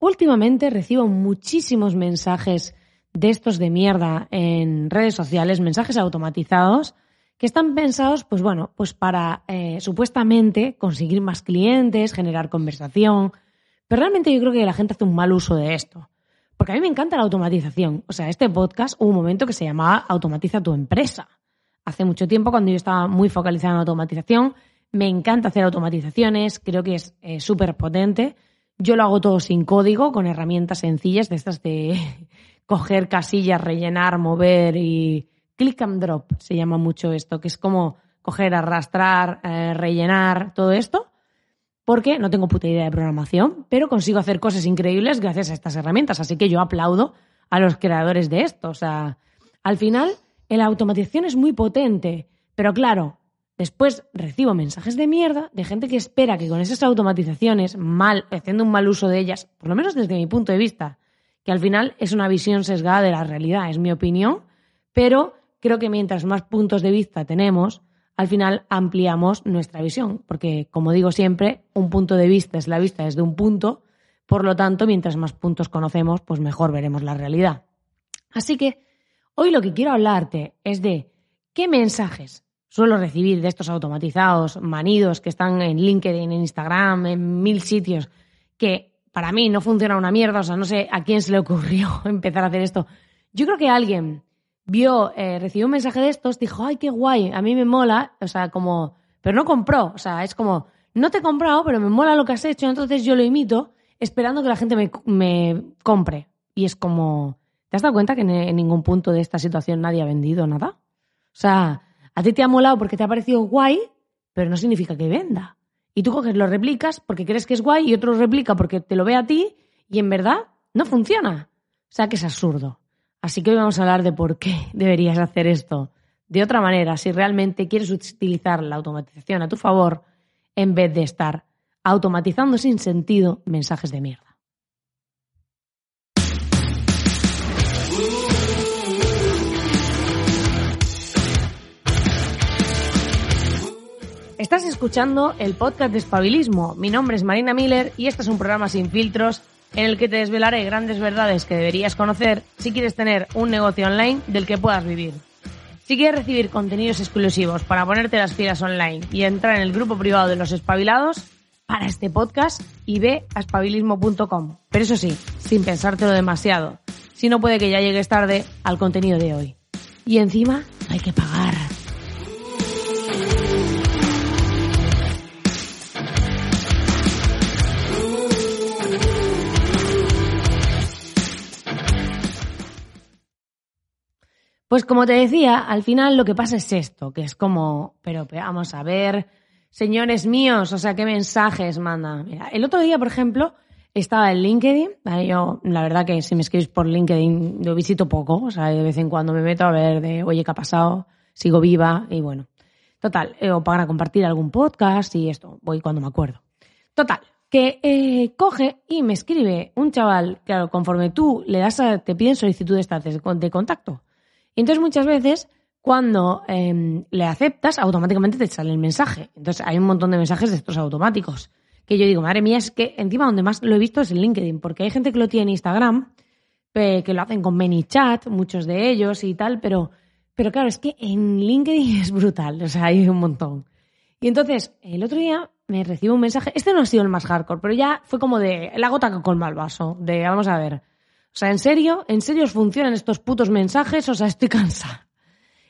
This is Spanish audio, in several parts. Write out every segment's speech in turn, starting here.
Últimamente recibo muchísimos mensajes de estos de mierda en redes sociales, mensajes automatizados que están pensados, pues bueno, pues para eh, supuestamente conseguir más clientes, generar conversación. Pero realmente yo creo que la gente hace un mal uso de esto. Porque a mí me encanta la automatización. O sea, este podcast hubo un momento que se llamaba Automatiza tu empresa. Hace mucho tiempo, cuando yo estaba muy focalizada en automatización, me encanta hacer automatizaciones, creo que es eh, súper potente. Yo lo hago todo sin código, con herramientas sencillas de estas de coger casillas, rellenar, mover y click and drop, se llama mucho esto, que es como coger, arrastrar, eh, rellenar, todo esto, porque no tengo puta idea de programación, pero consigo hacer cosas increíbles gracias a estas herramientas. Así que yo aplaudo a los creadores de esto. O sea, al final, la automatización es muy potente, pero claro, Después recibo mensajes de mierda de gente que espera que con esas automatizaciones, mal, haciendo un mal uso de ellas, por lo menos desde mi punto de vista, que al final es una visión sesgada de la realidad, es mi opinión, pero creo que mientras más puntos de vista tenemos, al final ampliamos nuestra visión, porque como digo siempre, un punto de vista es la vista desde un punto, por lo tanto, mientras más puntos conocemos, pues mejor veremos la realidad. Así que hoy lo que quiero hablarte es de qué mensajes suelo recibir de estos automatizados, manidos que están en LinkedIn, en Instagram, en mil sitios, que para mí no funciona una mierda, o sea, no sé a quién se le ocurrió empezar a hacer esto. Yo creo que alguien vio, eh, recibió un mensaje de estos, dijo, ay, qué guay, a mí me mola, o sea, como, pero no compró, o sea, es como, no te he comprado, pero me mola lo que has hecho, entonces yo lo imito, esperando que la gente me, me compre. Y es como, ¿te has dado cuenta que en ningún punto de esta situación nadie ha vendido nada? O sea, a ti te ha molado porque te ha parecido guay, pero no significa que venda. Y tú coges, lo replicas porque crees que es guay y otro replica porque te lo ve a ti y en verdad no funciona. O sea que es absurdo. Así que hoy vamos a hablar de por qué deberías hacer esto de otra manera si realmente quieres utilizar la automatización a tu favor en vez de estar automatizando sin sentido mensajes de mierda. Estás escuchando el podcast de Espabilismo. Mi nombre es Marina Miller y este es un programa sin filtros en el que te desvelaré grandes verdades que deberías conocer si quieres tener un negocio online del que puedas vivir. Si quieres recibir contenidos exclusivos para ponerte las pilas online y entrar en el grupo privado de los espabilados, para este podcast y ve a espabilismo.com. Pero eso sí, sin pensártelo demasiado. Si no puede que ya llegues tarde al contenido de hoy. Y encima hay que pagar. Pues como te decía, al final lo que pasa es esto, que es como, pero, vamos a ver, señores míos, o sea, ¿qué mensajes manda? Mira, el otro día, por ejemplo, estaba en LinkedIn, yo la verdad que si me escribes por LinkedIn lo visito poco, o sea, de vez en cuando me meto a ver de, oye, ¿qué ha pasado? Sigo viva y bueno. Total, eh, o para compartir algún podcast y esto, voy cuando me acuerdo. Total, que eh, coge y me escribe un chaval, claro, conforme tú le das a, te piden solicitudes de contacto. Entonces muchas veces cuando em, le aceptas, automáticamente te sale el mensaje. Entonces hay un montón de mensajes de estos automáticos. Que yo digo, madre mía, es que encima donde más lo he visto es en LinkedIn, porque hay gente que lo tiene en Instagram, que lo hacen con ManyChat, muchos de ellos y tal, pero, pero claro, es que en LinkedIn es brutal, o sea, hay un montón. Y entonces, el otro día me recibo un mensaje, este no ha sido el más hardcore, pero ya fue como de la gota que colma el vaso, de vamos a ver, o sea, ¿en serio? ¿En serio os funcionan estos putos mensajes? O sea, estoy cansada.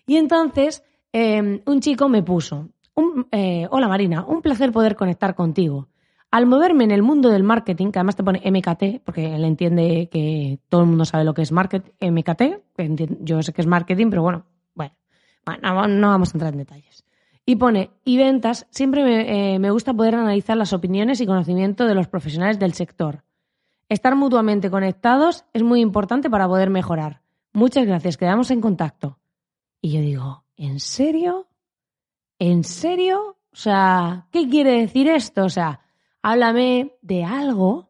Y entonces em, un chico me puso, eh, hola Marina, un placer poder conectar contigo. Al moverme en el mundo del marketing, que además te pone MKT, porque él entiende que todo el mundo sabe lo que es marketing, MKT, yo sé que es marketing, pero bueno, bueno, no, vamos a entrar en detalles. Y pone, y ventas, siempre me, eh, me gusta poder analizar las opiniones y conocimiento de los profesionales del sector Estar mutuamente conectados es muy importante para poder mejorar. Muchas gracias, quedamos en contacto. Y yo digo, ¿en serio? ¿En serio? O sea, ¿qué quiere decir esto? O sea, háblame de algo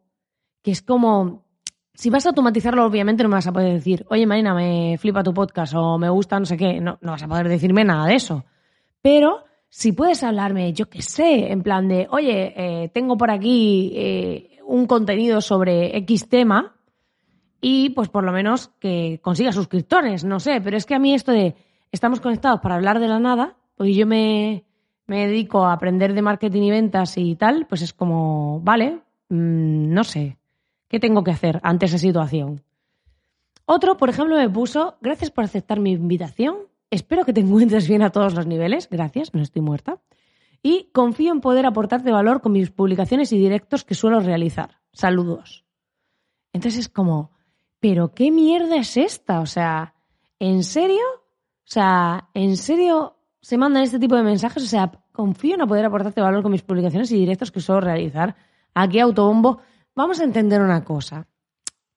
que es como, si vas a automatizarlo, obviamente no me vas a poder decir, oye Marina, me flipa tu podcast o me gusta no sé qué, no, no vas a poder decirme nada de eso. Pero si puedes hablarme, yo qué sé, en plan de, oye, eh, tengo por aquí eh, un contenido sobre X tema y pues por lo menos que consiga suscriptores, no sé, pero es que a mí esto de estamos conectados para hablar de la nada, porque yo me, me dedico a aprender de marketing y ventas y tal, pues es como, vale, mm, no sé, ¿qué tengo que hacer ante esa situación? Otro, por ejemplo, me puso, gracias por aceptar mi invitación, espero que te encuentres bien a todos los niveles, gracias, no estoy muerta, y confío en poder aportarte valor con mis publicaciones y directos que suelo realizar. Saludos. Entonces es como, ¿pero qué mierda es esta? O sea, ¿en serio? O sea, ¿en serio se mandan este tipo de mensajes. O sea, confío en poder aportarte valor con mis publicaciones y directos que suelo realizar. Aquí, Autobombo, vamos a entender una cosa.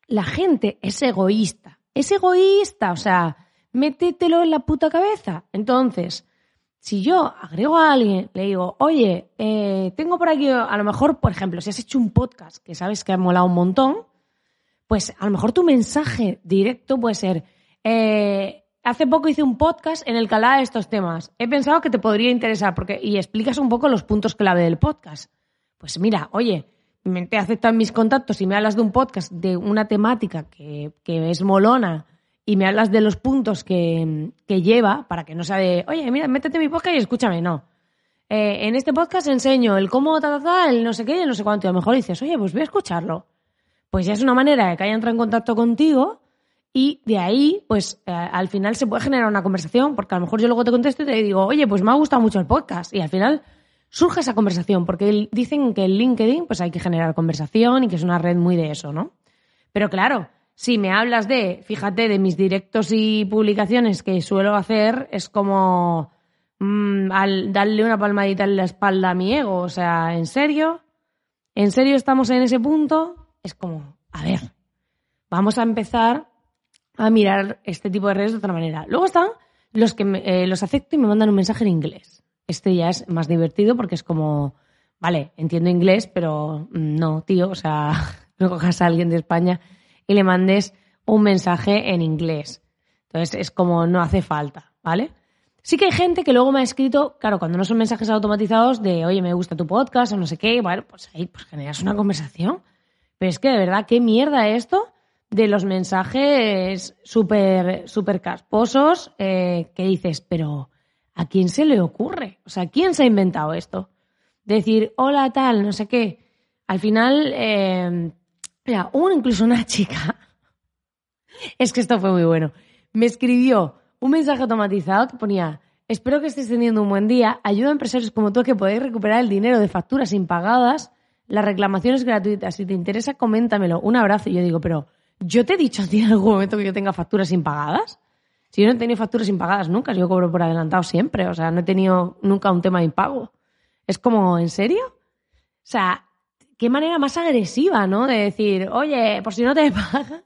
La gente es egoísta. Es egoísta. O sea, métetelo en la puta cabeza. Entonces, si yo agrego a alguien, le digo, oye, eh, tengo por aquí, a lo mejor, por ejemplo, si has hecho un podcast que sabes que ha molado un montón, pues a lo mejor tu mensaje directo puede ser, eh, hace poco hice un podcast en el que hablaba de estos temas. He pensado que te podría interesar porque y explicas un poco los puntos clave del podcast. Pues mira, oye, te aceptan mis contactos y me hablas de un podcast de una temática que, es molona y me hablas de los puntos que, lleva para que no sea de, oye, mira, métete en mi podcast y escúchame, no. Eh, en este podcast enseño el cómo, ta, ta, ta, el no sé qué, el no sé cuánto. Y a lo mejor dices, oye, pues voy a escucharlo. Pues ya es una manera de que haya entrado en contacto contigo y de ahí, pues eh, al final se puede generar una conversación, porque a lo mejor yo luego te contesto y te digo, oye, pues me ha gustado mucho el podcast. Y al final surge esa conversación, porque dicen que el LinkedIn, pues hay que generar conversación y que es una red muy de eso, ¿no? Pero claro, si me hablas de, fíjate, de mis directos y publicaciones que suelo hacer, es como mm, al darle una palmadita en la espalda a mi ego. O sea, ¿en serio? ¿En serio estamos en ese punto? Es como, a ver, vamos a empezar a mirar este tipo de redes de otra manera. Luego están los que eh, los acepto y me mandan un mensaje en inglés. Este ya es más divertido porque es como, vale, entiendo inglés, pero mm, no, tío, o sea, no cojas a alguien de España y le mandes un mensaje en inglés. Entonces es como no hace falta, ¿vale? Sí que hay gente que luego me ha escrito, claro, cuando no son mensajes automatizados de, oye, me gusta tu podcast o no sé qué, bueno, pues ahí pues generas una conversación. Pero es que de verdad, ¿qué mierda esto? de los mensajes súper super casposos eh, que dices, pero ¿a quién se le ocurre? O sea, ¿quién se ha inventado esto? Decir, hola tal, no sé qué. Al final, eh, hubo incluso una chica, es que esto fue muy bueno, me escribió un mensaje automatizado que ponía, espero que estés teniendo un buen día, ayuda a empresarios como tú que podéis recuperar el dinero de facturas impagadas, las reclamaciones gratuitas, si te interesa, coméntamelo, un abrazo. Y yo digo, pero ¿Yo te he dicho a ti en algún momento que yo tenga facturas impagadas? Si yo no he tenido facturas impagadas nunca, yo cobro por adelantado siempre, o sea, no he tenido nunca un tema de impago. Es como, ¿en serio? O sea, qué manera más agresiva, ¿no? De decir, oye, por si no te pagan,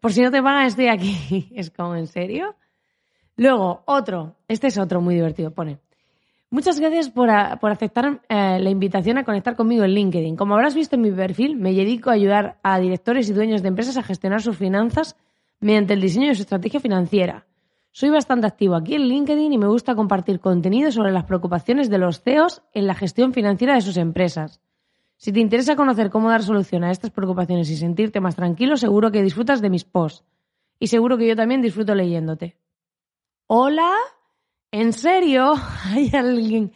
por si no te pagan estoy aquí. Es como, ¿en serio? Luego, otro, este es otro muy divertido, pone. Muchas gracias por, aceptar eh, la invitación a conectar conmigo en LinkedIn. Como habrás visto en mi perfil, me dedico a ayudar a directores y dueños de empresas a gestionar sus finanzas mediante el diseño de su estrategia financiera. Soy bastante activo aquí en LinkedIn y me gusta compartir contenido sobre las preocupaciones de los CEOs en la gestión financiera de sus empresas. Si te interesa conocer cómo dar solución a estas preocupaciones y sentirte más tranquilo, seguro que disfrutas de mis posts. Y seguro que yo también disfruto leyéndote. Hola. ¿En serio? ¿Hay alguien?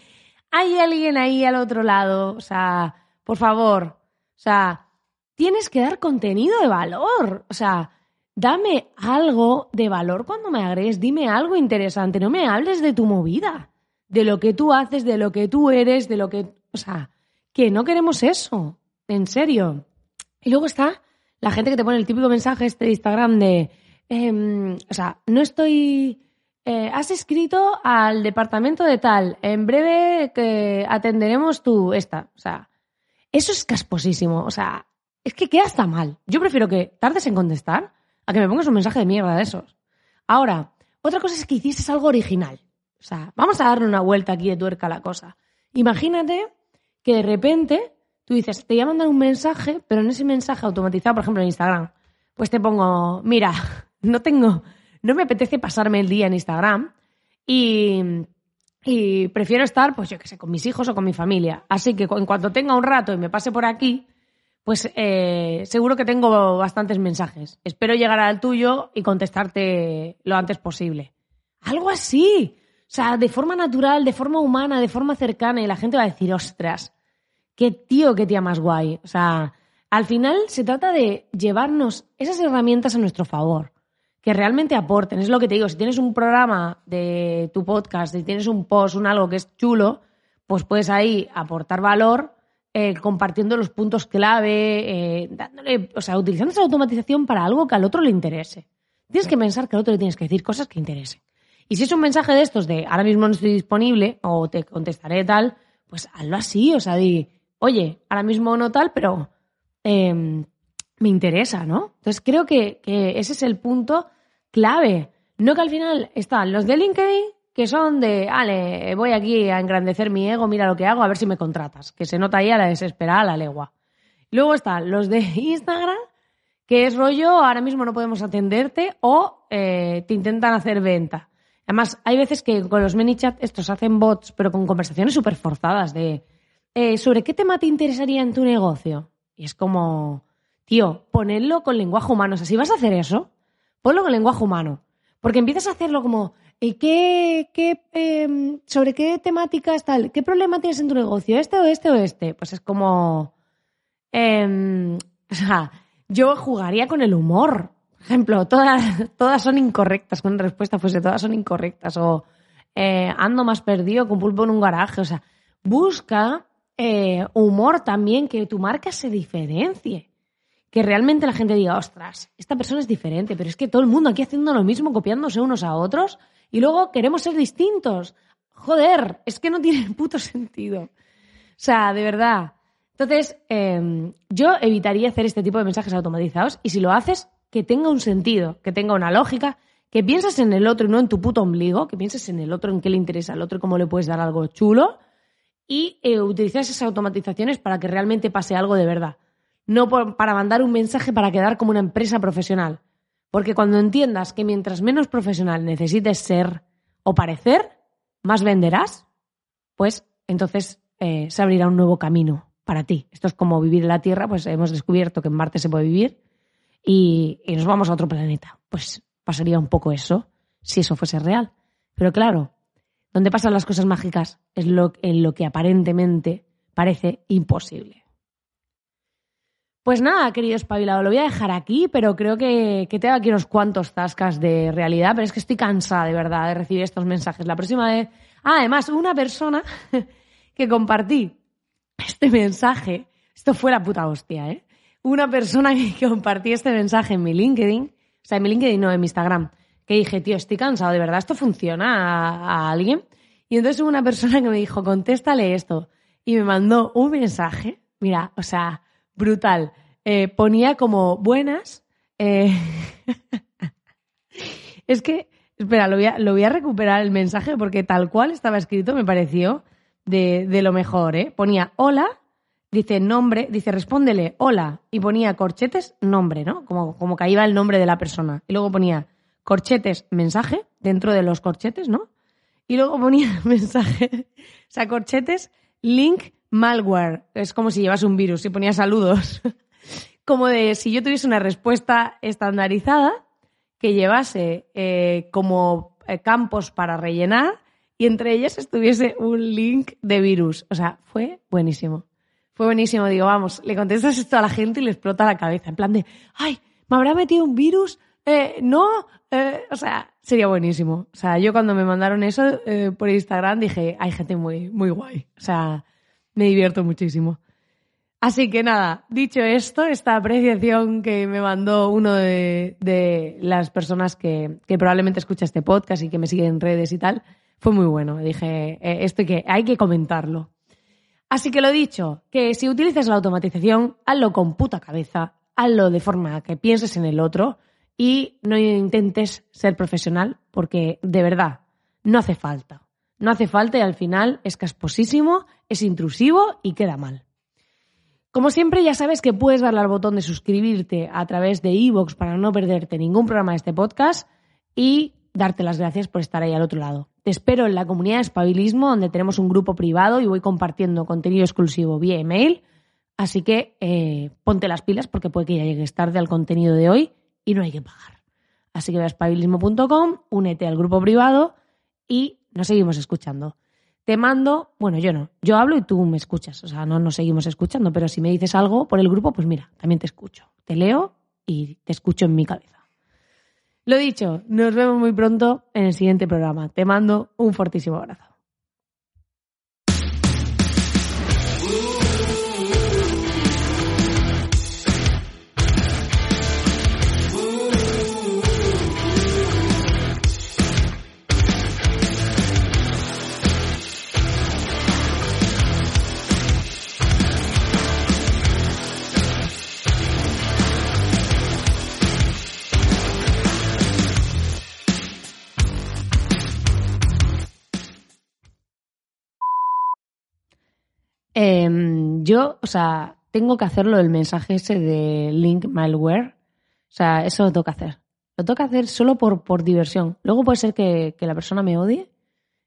¿Hay alguien ahí al otro lado? O sea, por favor. O sea, tienes que dar contenido de valor. O sea, dame algo de valor cuando me agregues. Dime algo interesante. No me hables de tu movida. De lo que tú haces, de lo que tú eres, de lo que. O sea, que no queremos eso. En serio. Y luego está la gente que te pone el típico mensaje este de Instagram de. Em, o sea, no estoy eh, has escrito al departamento de tal, en breve que atenderemos tu esta. O sea, eso es casposísimo. O sea, es que queda hasta mal. Yo prefiero que tardes en contestar a que me pongas un mensaje de mierda de esos. Ahora, otra cosa es que hicieses algo original. O sea, vamos a darle una vuelta aquí de tuerca a la cosa. Imagínate que de repente tú dices, te voy a mandar un mensaje, pero en ese mensaje automatizado, por ejemplo en Instagram, pues te pongo, mira, no tengo, no me apetece pasarme el día en Instagram y, y prefiero estar, pues yo qué sé, con mis hijos o con mi familia. Así que en cuanto tenga un rato y me pase por aquí, pues eh, seguro que tengo bastantes mensajes. Espero llegar al tuyo y contestarte lo antes posible. Algo así. O sea, de forma natural, de forma humana, de forma cercana, y la gente va a decir, ostras, qué tío, qué tía más guay. O sea, al final se trata de llevarnos esas herramientas a nuestro favor, que realmente aporten. Es lo que te digo, si tienes un programa de tu podcast, si tienes un post, un algo que es chulo, pues puedes ahí aportar valor eh, compartiendo los puntos clave, eh, dándole, o sea, utilizando esa automatización para algo que al otro le interese. Tienes que pensar que al otro le tienes que decir cosas que interesen. Y si es un mensaje de estos de ahora mismo no estoy disponible o te contestaré tal, pues hazlo así, o sea, di, oye, ahora mismo no tal, pero em, me interesa, ¿no? Entonces creo que, ese es el punto clave. No que al final están los de LinkedIn que son de, ale, voy aquí a engrandecer mi ego, mira lo que hago, a ver si me contratas, que se nota ahí a la desesperada, a la legua. Luego están los de Instagram, que es rollo, ahora mismo no podemos atenderte o eh, te intentan hacer venta. Además, hay veces que con los ManyChat estos hacen bots, pero con conversaciones súper forzadas de eh, ¿sobre qué tema te interesaría en tu negocio? Y es como, tío, ponedlo con lenguaje humano. O sea, si vas a hacer eso, ponlo con lenguaje humano. Porque empiezas a hacerlo como, ¿y qué, qué, em, sobre qué temáticas tal? ¿Qué problema tienes en tu negocio? ¿Este o este o este? Pues es como, em, o sea, yo jugaría con el humor ejemplo, todas, todas son incorrectas, con respuesta fuese todas son incorrectas, o eh, ando más perdido con pulpo en un garaje, o sea, busca eh, humor también, que tu marca se diferencie, que realmente la gente diga, ostras, esta persona es diferente, pero es que todo el mundo aquí haciendo lo mismo, copiándose unos a otros, y luego queremos ser distintos. Joder, es que no tiene puto sentido. O sea, de verdad. Entonces, em, yo evitaría hacer este tipo de mensajes automatizados y si lo haces, que tenga un sentido, que tenga una lógica, que pienses en el otro y no en tu puto ombligo, que pienses en el otro, en qué le interesa al otro y cómo le puedes dar algo chulo, y eh, utilizar esas automatizaciones para que realmente pase algo de verdad. No para mandar un mensaje para quedar como una empresa profesional. Porque cuando entiendas que mientras menos profesional necesites ser o parecer, más venderás, pues entonces eh, se abrirá un nuevo camino para ti. Esto es como vivir en la Tierra, pues hemos descubierto que en Marte se puede vivir y, nos vamos a otro planeta. Pues pasaría un poco eso, si eso fuese real. Pero claro, donde pasan las cosas mágicas es lo, en lo que aparentemente parece imposible. Pues nada, querido espabilado, lo voy a dejar aquí, pero creo que, que tengo aquí unos cuantos tascas de realidad, pero es que estoy cansada de verdad de recibir estos mensajes. La próxima vez. Ah, además, una persona que compartí este mensaje, esto fue la puta hostia, ¿eh? Una persona que compartí este mensaje en mi LinkedIn, o sea, en mi LinkedIn no, en mi Instagram, que dije, tío, estoy cansado, ¿de verdad esto funciona a, alguien? Y entonces hubo una persona que me dijo, contéstale esto. Y me mandó un mensaje, mira, o sea, brutal. Eh, ponía como buenas. Eh, es que, espera, lo voy, a, lo voy, a, recuperar el mensaje porque tal cual estaba escrito me pareció de, de lo mejor, ¿eh? Ponía hola, dice nombre, dice respóndele, hola, y ponía corchetes, nombre, ¿no? Como, como que iba el nombre de la persona. Y luego ponía corchetes, mensaje, dentro de los corchetes, ¿no? Y luego ponía mensaje, o sea, corchetes, link, malware. Es como si llevas un virus y ponía saludos. como de si yo tuviese una respuesta estandarizada que llevase eh, como eh, campos para rellenar y entre ellas estuviese un link de virus. O sea, fue buenísimo. Fue buenísimo. Digo, vamos, le contestas esto a la gente y le explota la cabeza. En plan de, ay, ¿me habrá metido un virus? Eh, no, eh, o sea, sería buenísimo. O sea, yo cuando me mandaron eso eh, por Instagram dije, hay gente muy, muy guay. O sea, me divierto muchísimo. Así que nada, dicho esto, esta apreciación que me mandó uno de, de las personas que, que, probablemente escucha este podcast y que me sigue en redes y tal, fue muy bueno. Dije, esto que hay que comentarlo. Así que lo dicho, que si utilizas la automatización, hazlo con puta cabeza, hazlo de forma que pienses en el otro y no intentes ser profesional porque de verdad no hace falta. No hace falta y al final es casposísimo, es intrusivo y queda mal. Como siempre, ya sabes que puedes darle al botón de suscribirte a través de iVoox para no perderte ningún programa de este podcast y darte las gracias por estar ahí al otro lado. Te espero en la comunidad de Espabilismo, donde tenemos un grupo privado y voy compartiendo contenido exclusivo vía email. Así que eh, ponte las pilas porque puede que ya llegues tarde al contenido de hoy y no hay que pagar. Así que ve a espabilismo.com, únete al grupo privado y nos seguimos escuchando. Te mando, bueno, yo no, yo hablo y tú me escuchas, o sea, no nos seguimos escuchando, pero si me dices algo por el grupo, pues mira, también te escucho. Te leo y te escucho en mi cabeza. Lo dicho, nos vemos muy pronto en el siguiente programa. Te mando un fortísimo abrazo. Em, yo, o sea, tengo que hacerlo el mensaje ese de link malware. O sea, eso lo tengo que hacer. Lo tengo que hacer solo por, por diversión. Luego puede ser que, la persona me odie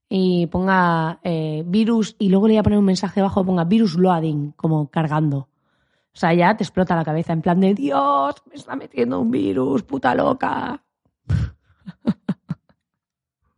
y ponga eh, virus y luego le voy a poner un mensaje abajo que ponga virus loading, como cargando. O sea, ya te explota la cabeza en plan de Dios, me está metiendo un virus, puta loca.